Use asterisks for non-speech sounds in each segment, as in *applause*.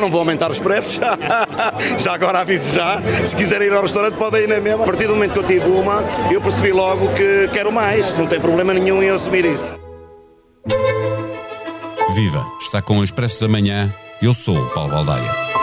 Não vou aumentar os preços. *laughs* já agora aviso já. Se quiserem ir ao restaurante, podem ir na mesma. A partir do momento que eu tive uma, eu percebi logo que quero mais. Não tem problema nenhum em assumir isso. Viva! Está com o Expresso da Manhã. Eu sou o Paulo Baldaia.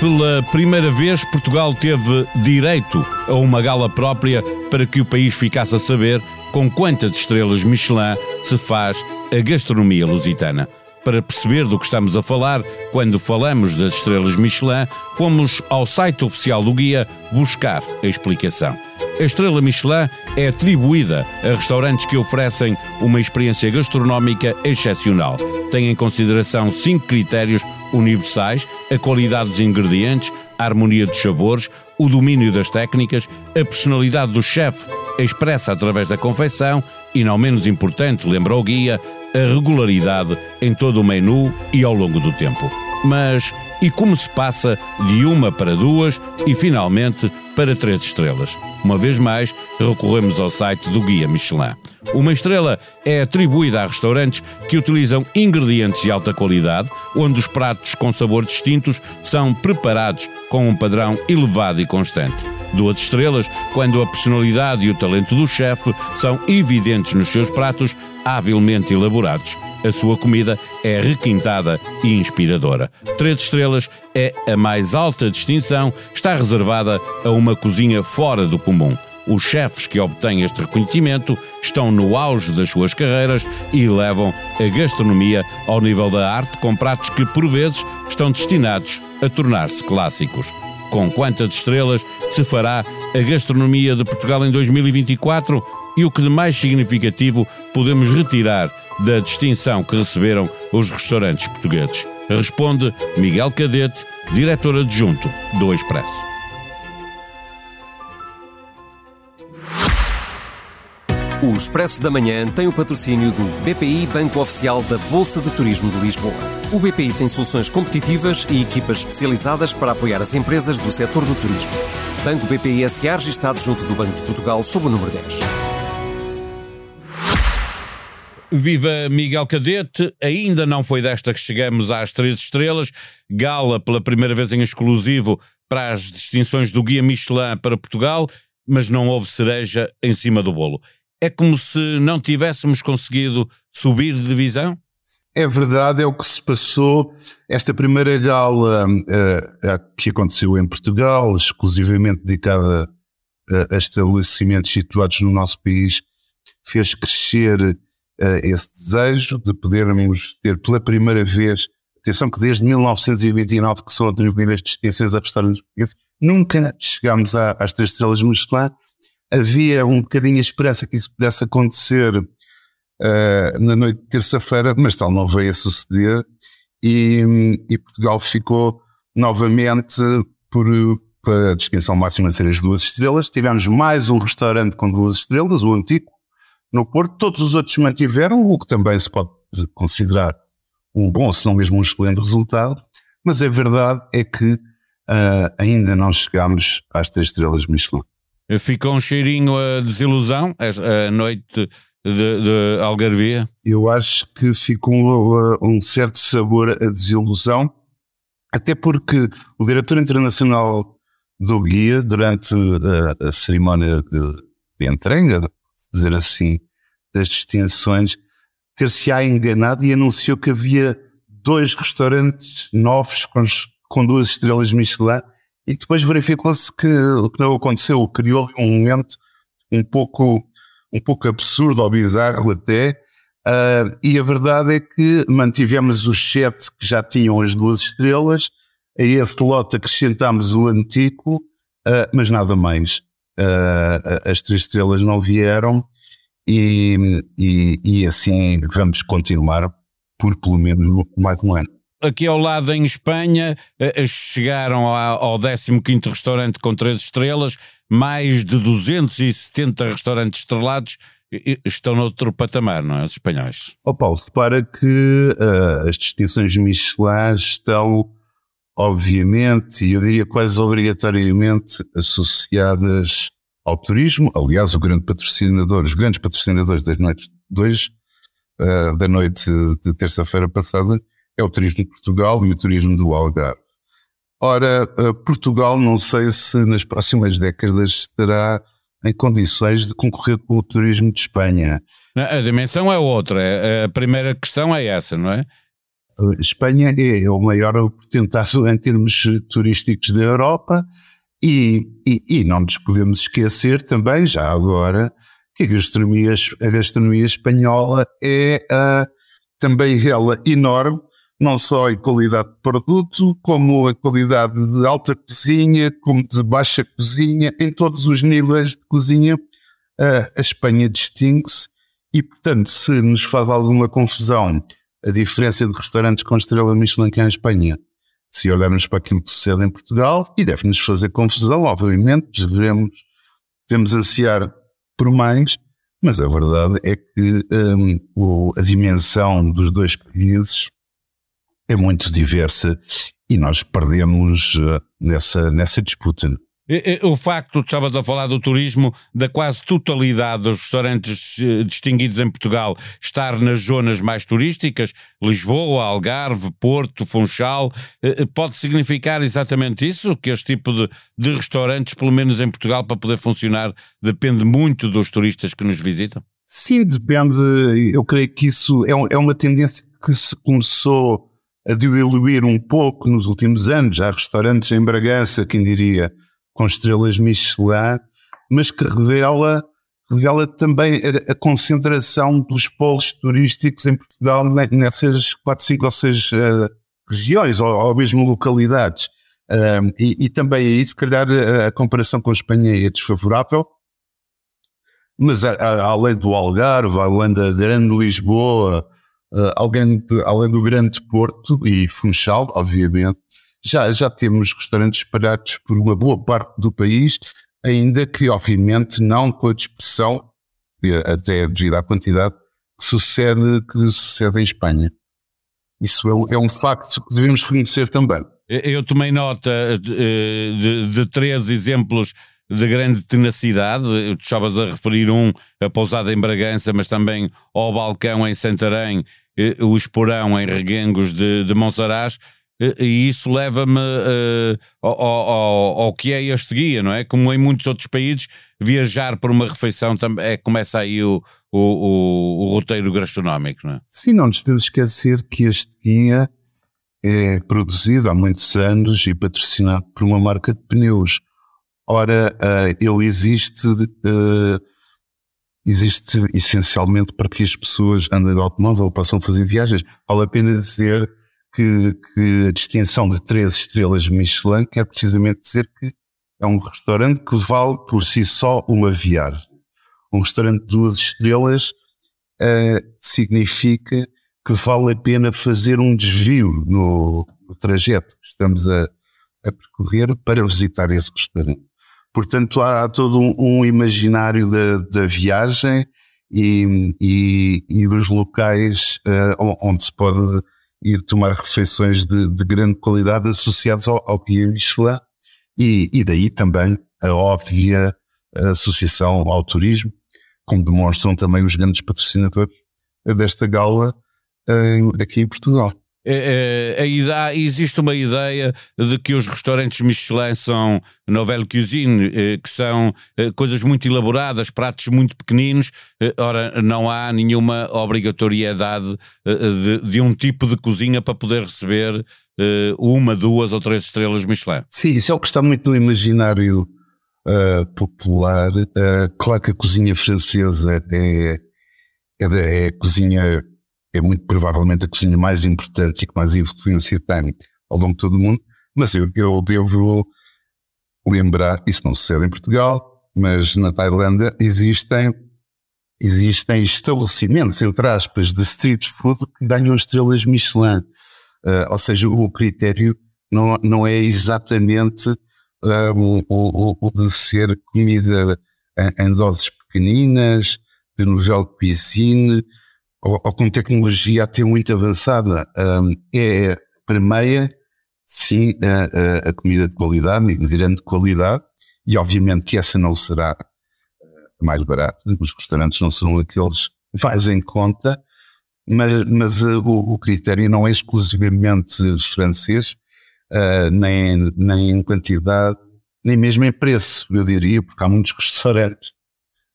Pela primeira vez, Portugal teve direito a uma gala própria para que o país ficasse a saber com quantas estrelas Michelin se faz a gastronomia lusitana. Para perceber do que estamos a falar, quando falamos das estrelas Michelin, fomos ao site oficial do guia buscar a explicação. A estrela Michelin é atribuída a restaurantes que oferecem uma experiência gastronómica excepcional. Tem em consideração cinco critérios universais: a qualidade dos ingredientes, a harmonia dos sabores, o domínio das técnicas, a personalidade do chefe expressa através da confecção e, não menos importante, lembra o guia, a regularidade em todo o menu e ao longo do tempo. Mas e como se passa de uma para duas e finalmente para três estrelas? Uma vez mais, recorremos ao site do Guia Michelin. Uma estrela é atribuída a restaurantes que utilizam ingredientes de alta qualidade, onde os pratos com sabor distintos são preparados com um padrão elevado e constante. Duas estrelas quando a personalidade e o talento do chefe são evidentes nos seus pratos habilmente elaborados. A sua comida é requintada e inspiradora. Três estrelas é a mais alta distinção, está reservada a uma cozinha fora do comum. Os chefes que obtêm este reconhecimento estão no auge das suas carreiras e levam a gastronomia ao nível da arte com pratos que, por vezes, estão destinados a tornar-se clássicos. Com quantas estrelas se fará a gastronomia de Portugal em 2024 e o que de mais significativo podemos retirar da distinção que receberam os restaurantes portugueses? Responde Miguel Cadete, diretor adjunto do Expresso. O Expresso da Manhã tem o patrocínio do BPI Banco Oficial da Bolsa de Turismo de Lisboa. O BPI tem soluções competitivas e equipas especializadas para apoiar as empresas do setor do turismo. Banco BPI SA registado junto do Banco de Portugal sob o número 10. Viva Miguel Cadete, ainda não foi desta que chegamos às três estrelas. Gala pela primeira vez em exclusivo para as distinções do Guia Michelin para Portugal, mas não houve cereja em cima do bolo é como se não tivéssemos conseguido subir de divisão? É verdade, é o que se passou. Esta primeira gala uh, que aconteceu em Portugal, exclusivamente dedicada a, a estabelecimentos situados no nosso país, fez crescer uh, esse desejo de podermos ter pela primeira vez, atenção que desde 1929 que são atribuídas distinções a restaurantes portugueses, nunca chegámos às três estrelas Michelin havia um bocadinho a esperança que isso pudesse acontecer uh, na noite de terça-feira, mas tal não veio a suceder e, e Portugal ficou novamente por, a distinção máxima ser as duas estrelas. Tivemos mais um restaurante com duas estrelas, o Antigo, no Porto. Todos os outros mantiveram, o que também se pode considerar um bom, se não mesmo um excelente resultado. Mas a verdade é que uh, ainda não chegámos às três estrelas Michelin. Ficou um cheirinho a desilusão a noite de, de Algarvia? Eu acho que ficou um, um certo sabor a desilusão, até porque o diretor internacional do guia, durante a, a cerimónia de, de entrega, dizer assim, das distinções, ter-se-á enganado e anunciou que havia dois restaurantes novos com, com duas estrelas Michelin e depois verificou-se que o que não aconteceu criou um momento um pouco, um pouco absurdo ou bizarro até, uh, e a verdade é que mantivemos os sete que já tinham as duas estrelas, a esse lote acrescentámos o antigo, uh, mas nada mais. Uh, as três estrelas não vieram e, e, e assim vamos continuar por pelo menos mais um ano aqui ao lado em Espanha, eh, eh, chegaram ao 15 restaurante com três estrelas, mais de 270 restaurantes estrelados estão noutro patamar, não é? Os espanhóis. Ó oh Paulo, repara que uh, as distinções Michelin estão, obviamente, e eu diria quase obrigatoriamente, associadas ao turismo. Aliás, o grande patrocinador, os grandes patrocinadores das noites de dois uh, da noite de terça-feira passada é o turismo de Portugal e o turismo do Algarve. Ora, uh, Portugal não sei se nas próximas décadas estará em condições de concorrer com o turismo de Espanha. A dimensão é outra. É, a primeira questão é essa, não é? Espanha é o maior potentado em termos turísticos da Europa e, e, e, não nos podemos esquecer também, já agora, que a gastronomia, a gastronomia espanhola é uh, também ela enorme, não só em qualidade de produto, como a qualidade de alta cozinha, como de baixa cozinha, em todos os níveis de cozinha, a Espanha distingue-se. E, portanto, se nos faz alguma confusão a diferença de restaurantes com estrela Michelin que há em Espanha, se olharmos para aquilo que sucede em Portugal, e deve-nos fazer confusão, obviamente, devemos, devemos ansiar por mais, mas a verdade é que um, a dimensão dos dois países é muito diversa e nós perdemos uh, nessa, nessa disputa. O facto, tu estavas a falar do turismo, da quase totalidade dos restaurantes eh, distinguidos em Portugal estar nas zonas mais turísticas, Lisboa, Algarve, Porto, Funchal, eh, eh, pode significar exatamente isso? Que este tipo de, de restaurantes, pelo menos em Portugal, para poder funcionar, depende muito dos turistas que nos visitam? Sim, depende. Eu creio que isso é, é uma tendência que se começou a diluir um pouco nos últimos anos. Há restaurantes em Bragança, quem diria, com estrelas Michelin, mas que revela, revela também a, a concentração dos polos turísticos em Portugal nessas quatro, cinco ou seis uh, regiões ou, ou mesmo localidades. Um, e, e, também aí, se calhar, a, comparação com a Espanha é desfavorável, mas além do Algarve, além da Grande Lisboa, uh, além, de, além do Grande Porto e Funchal, obviamente, já, já temos restaurantes espalhados por uma boa parte do país, ainda que, obviamente, não com a dispersão, até devido à quantidade, que sucede, que sucede em Espanha. Isso é é um facto que devemos reconhecer também. Eu tomei nota de, de, de três exemplos de grande tenacidade. Tu estavas a referir um, a pousada em Bragança, mas também ao balcão em Santarém, o esporão em Reguengos de, de Monsaraz e isso leva-me uh, ao, ao, ao, que é este guia, não é? Como em muitos outros países, viajar por uma refeição também é, começa aí o, o, o, o, roteiro gastronómico, não é? Sim, não nos podemos esquecer que este guia é produzido há muitos anos e patrocinado por uma marca de pneus. Ora, uh, ele existe, uh, existe essencialmente para que as pessoas andem de automóvel, possam fazer viagens. Vale a pena dizer que, que a distinção de três estrelas Michelin quer precisamente dizer que é um restaurante que vale por si só uma viagem. Um restaurante de duas estrelas uh, significa que vale a pena fazer um desvio no, no trajeto que estamos a, a, percorrer para visitar esse restaurante. Portanto, há, todo um, um imaginário da, da viagem e, e, e, dos locais uh, onde se pode ir tomar refeições de, de grande qualidade associados ao, ao Guia Michelin e, e daí também a óbvia associação ao turismo, como demonstram também os grandes patrocinadores desta gala aqui em Portugal. É, é, existe uma ideia de que os restaurantes Michelin são nouvelle cuisine, é, que são é, coisas muito elaboradas, pratos muito pequeninos. É, ora, não há nenhuma obrigatoriedade de, de, um tipo de cozinha para poder receber uma, duas ou três estrelas Michelin. Sim, isso é o que está muito no imaginário uh, popular. Uh, claro que a cozinha francesa é, é, é a cozinha é muito provavelmente a cozinha mais importante e que mais influência tem ao longo de todo o mundo, mas eu, eu devo lembrar, isso não sucede em Portugal, mas na Tailândia existem, existem estabelecimentos, entre aspas, de street food que ganham estrelas Michelin. Uh, ou seja, o critério não, não é exatamente uh, o, o, o, de ser comida em, em doses pequeninas, de nouvelle cuisine, ou, ou com tecnologia até muito avançada, um, é permeia, sim, a, a, a, comida de qualidade de grande qualidade, e obviamente que essa não será mais barata, os restaurantes não serão aqueles que fazem conta, mas, mas uh, o, o, critério não é exclusivamente francês, uh, nem, nem em quantidade, nem mesmo em preço, eu diria, porque há muitos restaurantes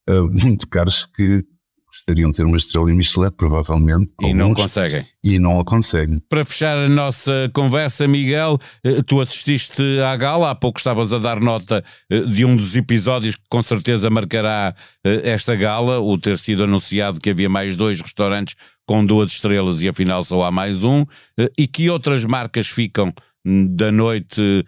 uh, muito caros que gostariam de ter uma estrela em Michelin, provavelmente. E alguns, não conseguem. E não a conseguem. Para fechar a nossa conversa, Miguel, eh, tu assististe à gala, há pouco estavas a dar nota eh, de um dos episódios que com certeza marcará eh, esta gala, o ter sido anunciado que havia mais dois restaurantes com duas estrelas e afinal só há mais um, e que outras marcas ficam hum, da noite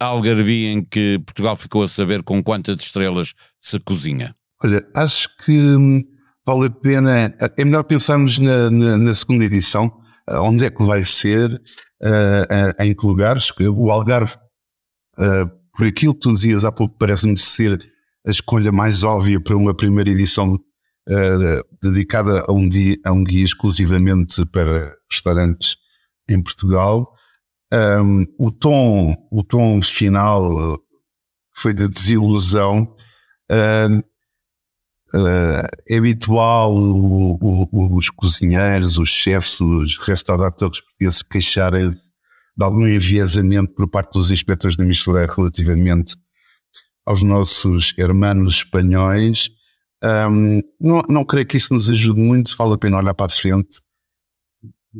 algarvia em que Portugal ficou a saber com quantas estrelas se cozinha? Olha, acho que hum, vale a pena. É melhor pensarmos na, na, na segunda edição, uh, onde é que vai ser, uh, em que lugares. O Algarve, uh, por aquilo que tu dizias há pouco, parece-me ser a escolha mais óbvia para uma primeira edição dedicada a um, dia, a um guia exclusivamente para restaurantes em Portugal. Um, o tom, o tom final foi de desilusão. Uh, Uh, é habitual o, o, os cozinheiros, os chefes, os restauradores portugueses queixarem de algum enviesamento por parte dos inspectores da Michelin relativamente aos nossos hermanos espanhóis. Um, não, não creio que isso nos ajude muito, vale a pena olhar para a frente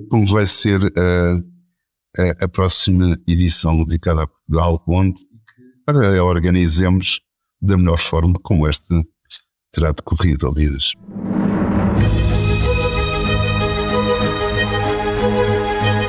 como vai ser uh, a, a, próxima edição dedicada a Portugal, onde para organizemos da melhor forma como esta terá decorrido, Alidas.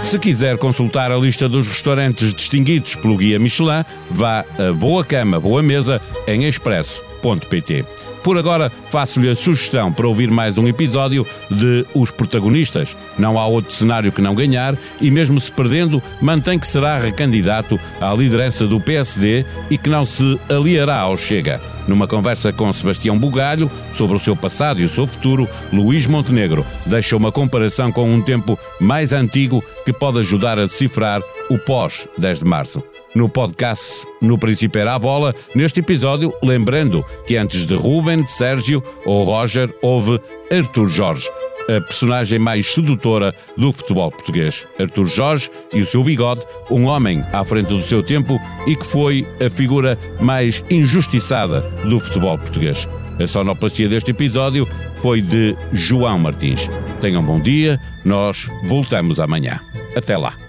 Se quiser consultar a lista dos restaurantes distinguidos pelo Guia Michelin, vá a Boa Cama, Boa Mesa em expresso.pt. Por agora, faço-lhe a sugestão para ouvir mais um episódio de Os Protagonistas. Não há outro cenário que não ganhar e, mesmo se perdendo, mantém que será recandidato à liderança do PSD e que não se aliará ao Chega. Numa conversa com Sebastião Bugalho sobre o seu passado e o seu futuro, Luís Montenegro deixa uma comparação com um tempo mais antigo que pode ajudar a decifrar o pós-10 de março no podcast No Princípio Era a Bola, neste episódio, lembrando que antes de Ruben, Sérgio ou Roger, houve Arthur Jorge, a personagem mais sedutora do futebol português. Arthur Jorge e o seu bigode, um homem à frente do seu tempo e que foi a figura mais injustiçada do futebol português. A sonoplastia deste episódio foi de João Martins. Tenham um bom dia, nós voltamos amanhã. Até lá.